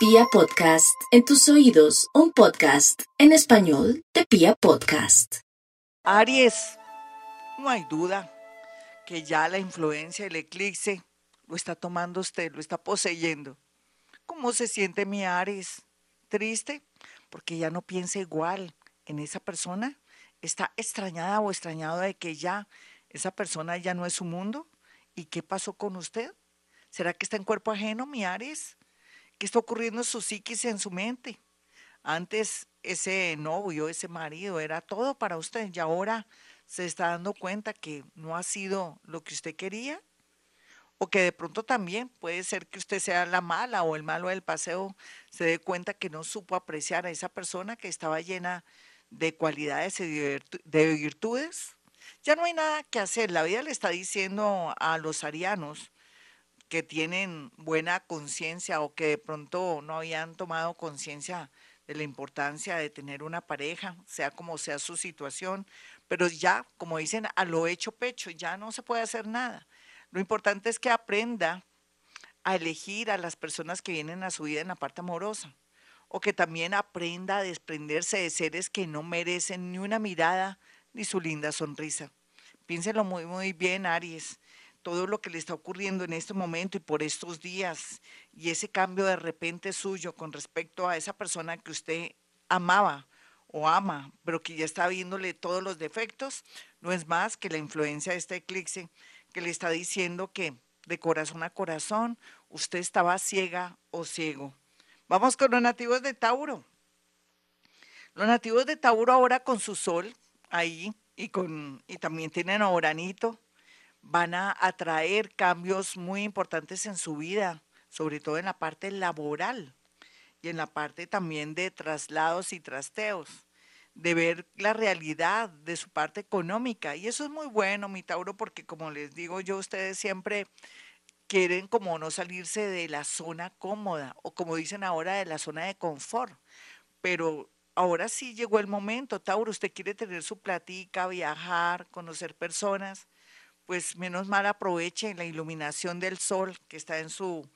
Pia Podcast, en tus oídos, un podcast en español de Pia Podcast. Aries, no hay duda que ya la influencia, el eclipse, lo está tomando usted, lo está poseyendo. ¿Cómo se siente mi Aries? ¿Triste? Porque ya no piensa igual en esa persona. ¿Está extrañada o extrañado de que ya esa persona ya no es su mundo? ¿Y qué pasó con usted? ¿Será que está en cuerpo ajeno, mi Aries? ¿Qué está ocurriendo en su psiquis, en su mente? Antes ese novio, ese marido era todo para usted y ahora se está dando cuenta que no ha sido lo que usted quería. O que de pronto también puede ser que usted sea la mala o el malo del paseo, se dé cuenta que no supo apreciar a esa persona que estaba llena de cualidades y de virtudes. Ya no hay nada que hacer. La vida le está diciendo a los arianos, que tienen buena conciencia o que de pronto no habían tomado conciencia de la importancia de tener una pareja, sea como sea su situación, pero ya, como dicen, a lo hecho pecho, ya no se puede hacer nada. Lo importante es que aprenda a elegir a las personas que vienen a su vida en la parte amorosa, o que también aprenda a desprenderse de seres que no merecen ni una mirada ni su linda sonrisa. Piénselo muy, muy bien, Aries todo lo que le está ocurriendo en este momento y por estos días y ese cambio de repente suyo con respecto a esa persona que usted amaba o ama, pero que ya está viéndole todos los defectos, no es más que la influencia de este eclipse que le está diciendo que de corazón a corazón usted estaba ciega o ciego. Vamos con los nativos de Tauro. Los nativos de Tauro ahora con su sol ahí y con y también tienen a Oranito van a atraer cambios muy importantes en su vida, sobre todo en la parte laboral y en la parte también de traslados y trasteos, de ver la realidad de su parte económica. Y eso es muy bueno, mi Tauro, porque como les digo yo, ustedes siempre quieren como no salirse de la zona cómoda o como dicen ahora de la zona de confort. Pero ahora sí llegó el momento, Tauro, usted quiere tener su platica, viajar, conocer personas pues menos mal aproveche la iluminación del sol que está en su,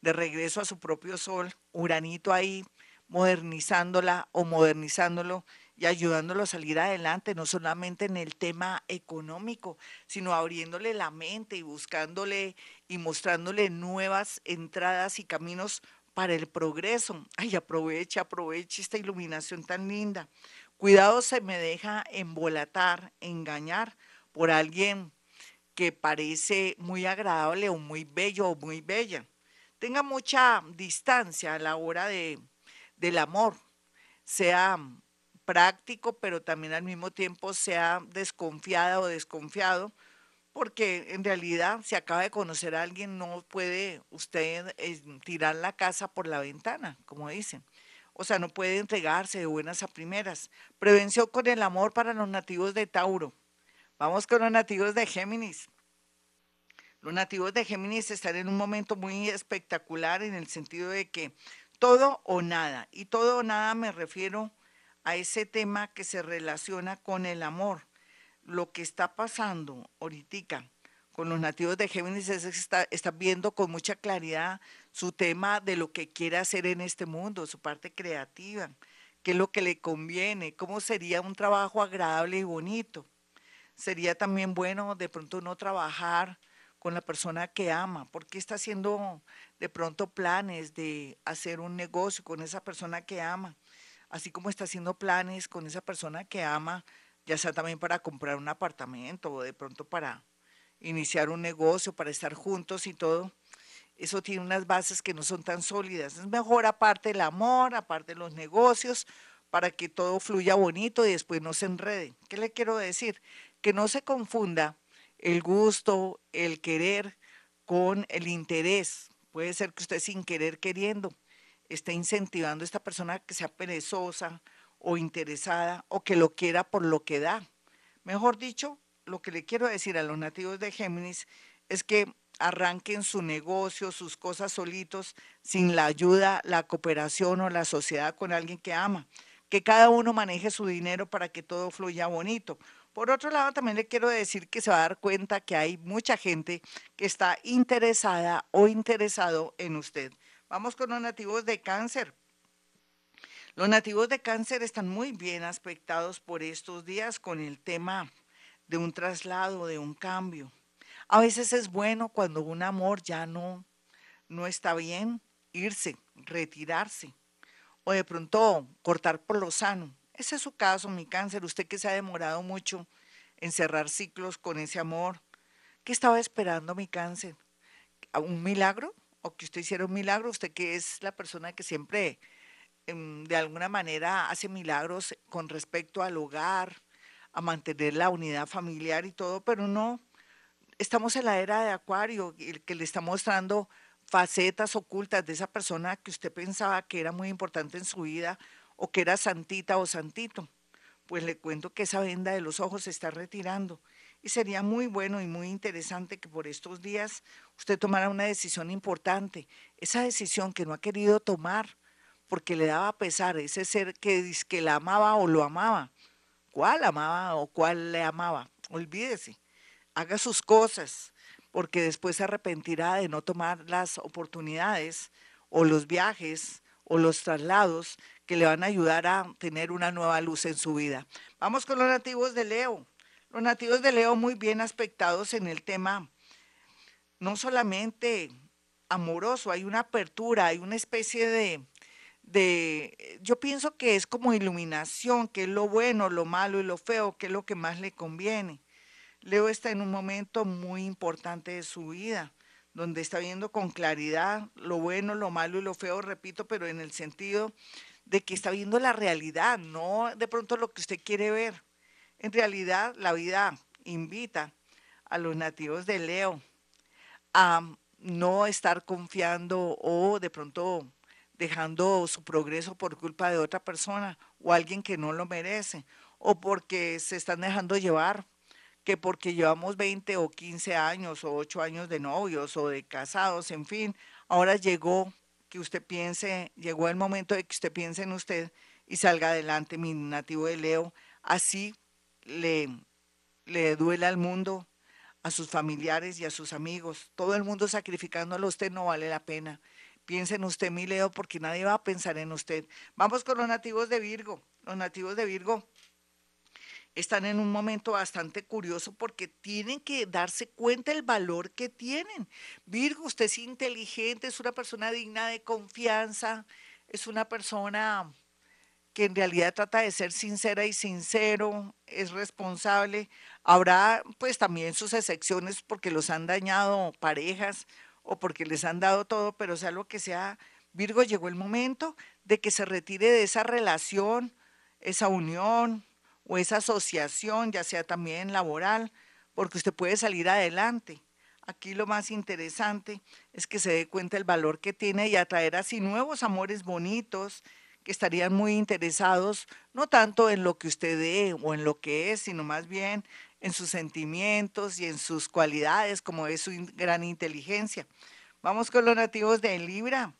de regreso a su propio sol, Uranito ahí, modernizándola o modernizándolo y ayudándolo a salir adelante, no solamente en el tema económico, sino abriéndole la mente y buscándole y mostrándole nuevas entradas y caminos para el progreso. Ay, aproveche, aproveche esta iluminación tan linda. Cuidado se me deja embolatar, engañar por alguien que parece muy agradable o muy bello o muy bella. Tenga mucha distancia a la hora de, del amor, sea práctico, pero también al mismo tiempo sea desconfiada o desconfiado, porque en realidad si acaba de conocer a alguien no puede usted eh, tirar la casa por la ventana, como dicen. O sea, no puede entregarse de buenas a primeras. Prevención con el amor para los nativos de Tauro. Vamos con los nativos de Géminis. Los nativos de Géminis están en un momento muy espectacular en el sentido de que todo o nada, y todo o nada me refiero a ese tema que se relaciona con el amor. Lo que está pasando ahorita con los nativos de Géminis es que está, viendo con mucha claridad su tema de lo que quiere hacer en este mundo, su parte creativa, qué es lo que le conviene, cómo sería un trabajo agradable y bonito sería también bueno de pronto no trabajar con la persona que ama, porque está haciendo de pronto planes de hacer un negocio con esa persona que ama, así como está haciendo planes con esa persona que ama, ya sea también para comprar un apartamento o de pronto para iniciar un negocio, para estar juntos y todo. Eso tiene unas bases que no son tan sólidas. Es mejor aparte el amor, aparte los negocios, para que todo fluya bonito y después no se enrede. ¿Qué le quiero decir? Que no se confunda el gusto, el querer con el interés. Puede ser que usted sin querer queriendo esté incentivando a esta persona que sea perezosa o interesada o que lo quiera por lo que da. Mejor dicho, lo que le quiero decir a los nativos de Géminis es que arranquen su negocio, sus cosas solitos, sin la ayuda, la cooperación o la sociedad con alguien que ama. Que cada uno maneje su dinero para que todo fluya bonito. Por otro lado, también le quiero decir que se va a dar cuenta que hay mucha gente que está interesada o interesado en usted. Vamos con los nativos de cáncer. Los nativos de cáncer están muy bien aspectados por estos días con el tema de un traslado, de un cambio. A veces es bueno cuando un amor ya no, no está bien, irse, retirarse o de pronto cortar por lo sano. Ese es su caso, mi cáncer. Usted que se ha demorado mucho en cerrar ciclos con ese amor. ¿Qué estaba esperando mi cáncer? ¿Un milagro? ¿O que usted hiciera un milagro? Usted que es la persona que siempre em, de alguna manera hace milagros con respecto al hogar, a mantener la unidad familiar y todo, pero no, estamos en la era de Acuario, el que le está mostrando facetas ocultas de esa persona que usted pensaba que era muy importante en su vida o que era santita o santito. Pues le cuento que esa venda de los ojos se está retirando y sería muy bueno y muy interesante que por estos días usted tomara una decisión importante, esa decisión que no ha querido tomar porque le daba pesar, ese ser que, que la amaba o lo amaba. ¿Cuál amaba o cuál le amaba? Olvídese, haga sus cosas, porque después se arrepentirá de no tomar las oportunidades o los viajes o los traslados que le van a ayudar a tener una nueva luz en su vida. Vamos con los nativos de Leo. Los nativos de Leo muy bien aspectados en el tema, no solamente amoroso, hay una apertura, hay una especie de, de, yo pienso que es como iluminación, que es lo bueno, lo malo y lo feo, que es lo que más le conviene. Leo está en un momento muy importante de su vida, donde está viendo con claridad lo bueno, lo malo y lo feo, repito, pero en el sentido de que está viendo la realidad, no de pronto lo que usted quiere ver. En realidad, la vida invita a los nativos de Leo a no estar confiando o de pronto dejando su progreso por culpa de otra persona o alguien que no lo merece o porque se están dejando llevar que porque llevamos 20 o 15 años o 8 años de novios o de casados, en fin, ahora llegó que usted piense, llegó el momento de que usted piense en usted y salga adelante, mi nativo de Leo, así le, le duele al mundo, a sus familiares y a sus amigos, todo el mundo sacrificándolo a usted no vale la pena. Piense en usted, mi Leo, porque nadie va a pensar en usted. Vamos con los nativos de Virgo. Los nativos de Virgo están en un momento bastante curioso porque tienen que darse cuenta del valor que tienen. Virgo, usted es inteligente, es una persona digna de confianza, es una persona que en realidad trata de ser sincera y sincero, es responsable. Habrá pues también sus excepciones porque los han dañado parejas o porque les han dado todo, pero sea lo que sea, Virgo llegó el momento de que se retire de esa relación, esa unión, o esa asociación, ya sea también laboral, porque usted puede salir adelante. Aquí lo más interesante es que se dé cuenta el valor que tiene y atraer así nuevos amores bonitos que estarían muy interesados, no tanto en lo que usted dé o en lo que es, sino más bien en sus sentimientos y en sus cualidades, como es su gran inteligencia. Vamos con los nativos de Libra.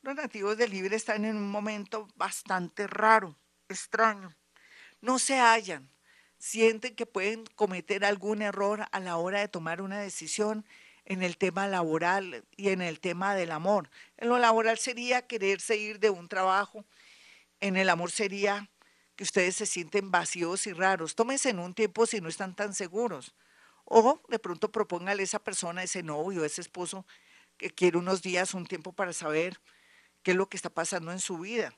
Los nativos de Libra están en un momento bastante raro, extraño no se hallan, sienten que pueden cometer algún error a la hora de tomar una decisión en el tema laboral y en el tema del amor. En lo laboral sería quererse ir de un trabajo, en el amor sería que ustedes se sienten vacíos y raros. Tómense en un tiempo si no están tan seguros. O de pronto propóngale a esa persona, ese novio, ese esposo, que quiere unos días, un tiempo para saber qué es lo que está pasando en su vida.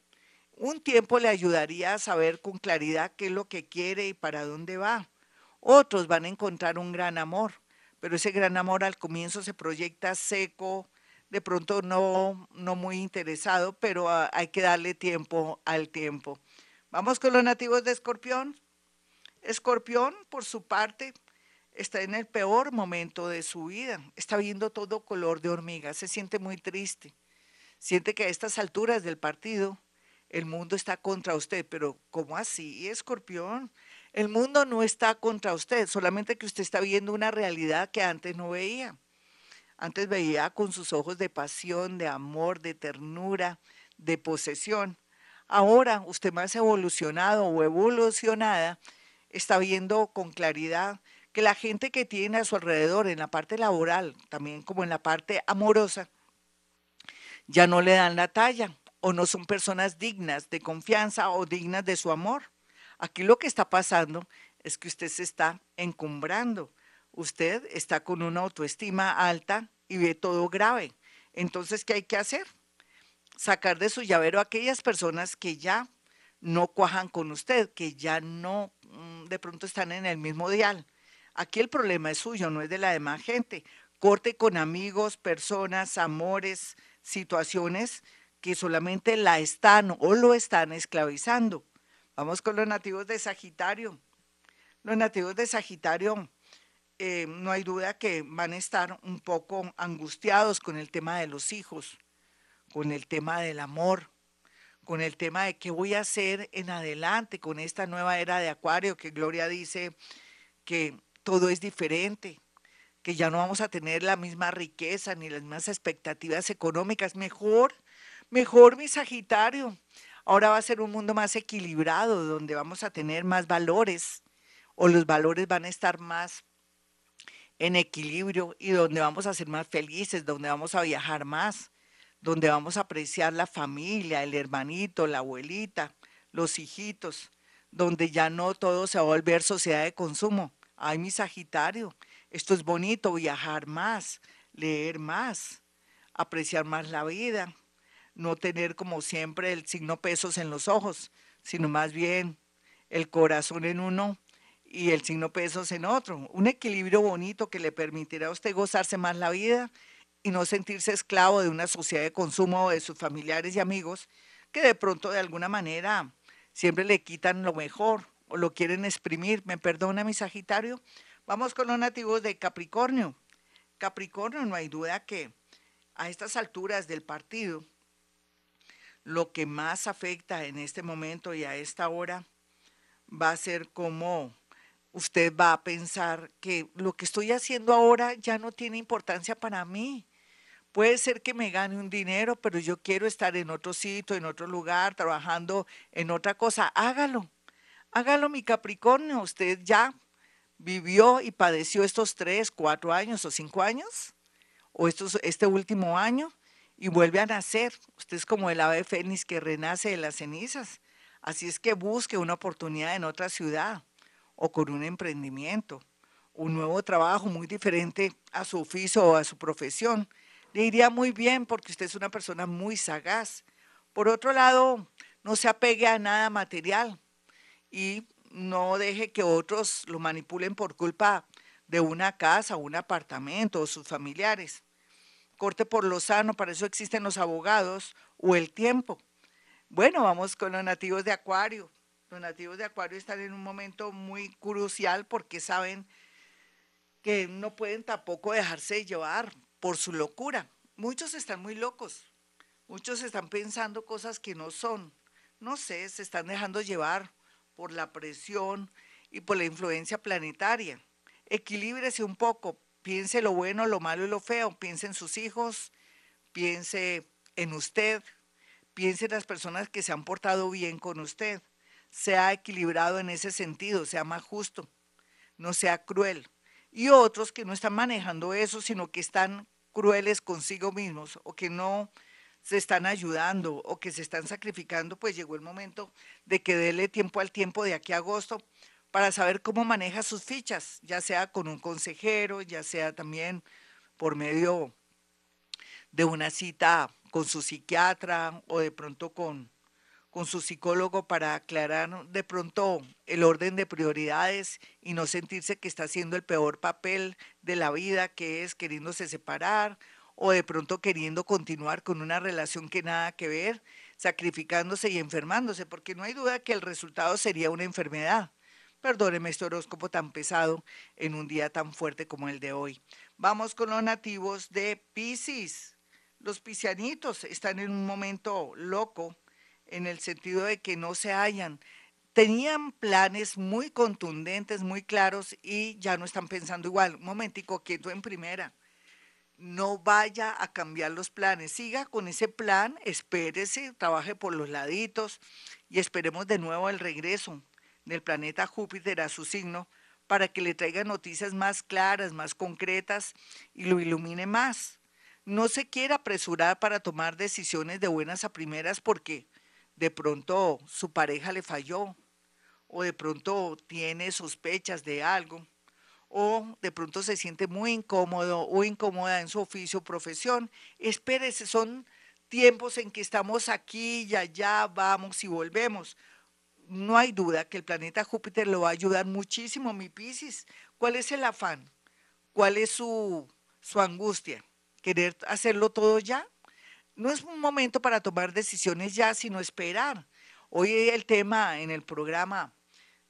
Un tiempo le ayudaría a saber con claridad qué es lo que quiere y para dónde va. Otros van a encontrar un gran amor, pero ese gran amor al comienzo se proyecta seco, de pronto no, no muy interesado, pero hay que darle tiempo al tiempo. Vamos con los nativos de Escorpión. Escorpión, por su parte, está en el peor momento de su vida. Está viendo todo color de hormiga, se siente muy triste. Siente que a estas alturas del partido el mundo está contra usted, pero ¿cómo así, escorpión? El mundo no está contra usted, solamente que usted está viendo una realidad que antes no veía. Antes veía con sus ojos de pasión, de amor, de ternura, de posesión. Ahora usted más evolucionado o evolucionada está viendo con claridad que la gente que tiene a su alrededor en la parte laboral, también como en la parte amorosa, ya no le dan la talla o no son personas dignas de confianza o dignas de su amor. Aquí lo que está pasando es que usted se está encumbrando. Usted está con una autoestima alta y ve todo grave. Entonces, ¿qué hay que hacer? Sacar de su llavero a aquellas personas que ya no cuajan con usted, que ya no mm, de pronto están en el mismo dial. Aquí el problema es suyo, no es de la demás gente. Corte con amigos, personas, amores, situaciones que solamente la están o lo están esclavizando. Vamos con los nativos de Sagitario. Los nativos de Sagitario, eh, no hay duda que van a estar un poco angustiados con el tema de los hijos, con el tema del amor, con el tema de qué voy a hacer en adelante con esta nueva era de Acuario, que Gloria dice que todo es diferente, que ya no vamos a tener la misma riqueza ni las mismas expectativas económicas. Mejor, mejor mi Sagitario. Ahora va a ser un mundo más equilibrado, donde vamos a tener más valores o los valores van a estar más en equilibrio y donde vamos a ser más felices, donde vamos a viajar más, donde vamos a apreciar la familia, el hermanito, la abuelita, los hijitos, donde ya no todo se va a volver sociedad de consumo. Ay, mi Sagitario, esto es bonito, viajar más, leer más, apreciar más la vida, no tener como siempre el signo pesos en los ojos, sino más bien el corazón en uno y el signo pesos en otro. Un equilibrio bonito que le permitirá a usted gozarse más la vida y no sentirse esclavo de una sociedad de consumo de sus familiares y amigos que de pronto de alguna manera siempre le quitan lo mejor o lo quieren exprimir. ¿Me perdona mi Sagitario? Vamos con los nativos de Capricornio. Capricornio, no hay duda que a estas alturas del partido, lo que más afecta en este momento y a esta hora va a ser cómo usted va a pensar que lo que estoy haciendo ahora ya no tiene importancia para mí. Puede ser que me gane un dinero, pero yo quiero estar en otro sitio, en otro lugar, trabajando en otra cosa. Hágalo. Hágalo, mi Capricornio. Usted ya vivió y padeció estos tres, cuatro años o cinco años, o estos, este último año, y vuelve a nacer. Usted es como el ave fénix que renace de las cenizas. Así es que busque una oportunidad en otra ciudad o con un emprendimiento, un nuevo trabajo muy diferente a su oficio o a su profesión le iría muy bien porque usted es una persona muy sagaz. Por otro lado, no se apegue a nada material y no deje que otros lo manipulen por culpa de una casa, un apartamento o sus familiares. Corte por lo sano, para eso existen los abogados o el tiempo. Bueno, vamos con los nativos de Acuario. Los nativos de Acuario están en un momento muy crucial porque saben que no pueden tampoco dejarse llevar por su locura. Muchos están muy locos, muchos están pensando cosas que no son. No sé, se están dejando llevar por la presión y por la influencia planetaria. Equilíbrese un poco, piense lo bueno, lo malo y lo feo, piense en sus hijos, piense en usted, piense en las personas que se han portado bien con usted. Sea equilibrado en ese sentido, sea más justo, no sea cruel y otros que no están manejando eso, sino que están crueles consigo mismos o que no se están ayudando o que se están sacrificando, pues llegó el momento de que déle tiempo al tiempo de aquí a agosto para saber cómo maneja sus fichas, ya sea con un consejero, ya sea también por medio de una cita con su psiquiatra o de pronto con con su psicólogo para aclarar de pronto el orden de prioridades y no sentirse que está haciendo el peor papel de la vida, que es queriéndose separar o de pronto queriendo continuar con una relación que nada que ver, sacrificándose y enfermándose, porque no hay duda que el resultado sería una enfermedad. Perdóneme este horóscopo tan pesado en un día tan fuerte como el de hoy. Vamos con los nativos de Pisces. Los piscianitos están en un momento loco en el sentido de que no se hallan. Tenían planes muy contundentes, muy claros y ya no están pensando igual. Un momentico, quieto en primera. No vaya a cambiar los planes. Siga con ese plan, espérese, trabaje por los laditos y esperemos de nuevo el regreso del planeta Júpiter a su signo para que le traiga noticias más claras, más concretas y lo ilumine más. no se quiera apresurar para tomar decisiones de buenas a primeras porque de pronto su pareja le falló o de pronto tiene sospechas de algo o de pronto se siente muy incómodo o incómoda en su oficio o profesión. Espérese, son tiempos en que estamos aquí y allá, vamos y volvemos. No hay duda que el planeta Júpiter lo va a ayudar muchísimo, mi Piscis. ¿Cuál es el afán? ¿Cuál es su, su angustia? ¿Querer hacerlo todo ya? No es un momento para tomar decisiones ya, sino esperar. Hoy el tema en el programa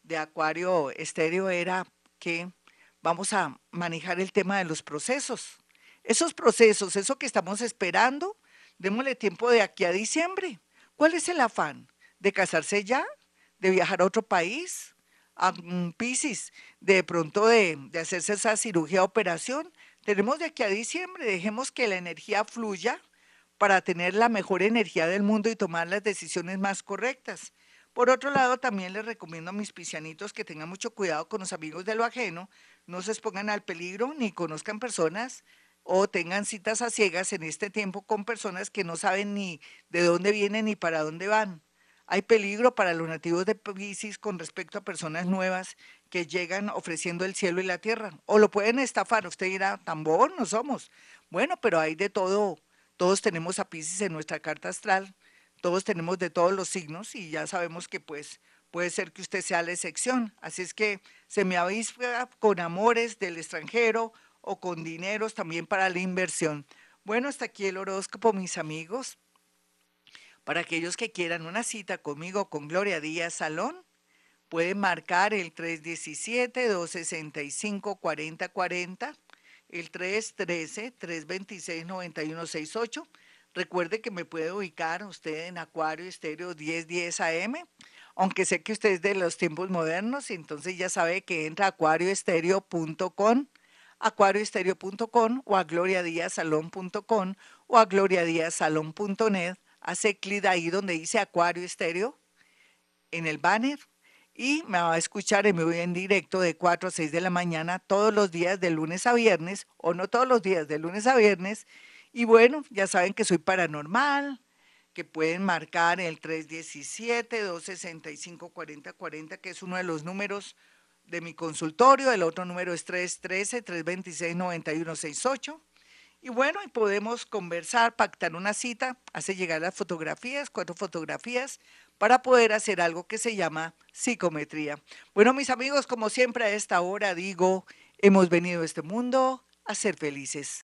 de Acuario Estéreo era que vamos a manejar el tema de los procesos. Esos procesos, eso que estamos esperando, démosle tiempo de aquí a diciembre. ¿Cuál es el afán? ¿De casarse ya? ¿De viajar a otro país? ¿A Pisces? ¿De pronto de, de hacerse esa cirugía operación? Tenemos de aquí a diciembre, dejemos que la energía fluya para tener la mejor energía del mundo y tomar las decisiones más correctas. Por otro lado, también les recomiendo a mis piscianitos que tengan mucho cuidado con los amigos de lo ajeno, no se expongan al peligro ni conozcan personas o tengan citas a ciegas en este tiempo con personas que no saben ni de dónde vienen ni para dónde van. Hay peligro para los nativos de Pisces con respecto a personas nuevas que llegan ofreciendo el cielo y la tierra. O lo pueden estafar. Usted dirá, tambor no somos. Bueno, pero hay de todo. Todos tenemos a Pisces en nuestra carta astral todos tenemos de todos los signos y ya sabemos que pues puede ser que usted sea la excepción. Así es que se me avisa con amores del extranjero o con dineros también para la inversión. Bueno, hasta aquí el horóscopo, mis amigos. Para aquellos que quieran una cita conmigo con Gloria Díaz Salón, pueden marcar el 317-265-4040, el 313-326-9168 Recuerde que me puede ubicar usted en Acuario Estéreo 1010 AM, aunque sé que usted es de los tiempos modernos, entonces ya sabe que entra a acuarioestereo.com, acuarioestereo.com o a gloriadiasalón.com o a gloriadiasalón.net. Hace clic ahí donde dice Acuario Estéreo en el banner y me va a escuchar en vivo en directo de 4 a 6 de la mañana todos los días de lunes a viernes o no todos los días de lunes a viernes y bueno, ya saben que soy paranormal, que pueden marcar el 317-265-4040, que es uno de los números de mi consultorio. El otro número es 313-326-9168. Y bueno, y podemos conversar, pactar una cita, hace llegar las fotografías, cuatro fotografías, para poder hacer algo que se llama psicometría. Bueno, mis amigos, como siempre a esta hora digo, hemos venido a este mundo a ser felices.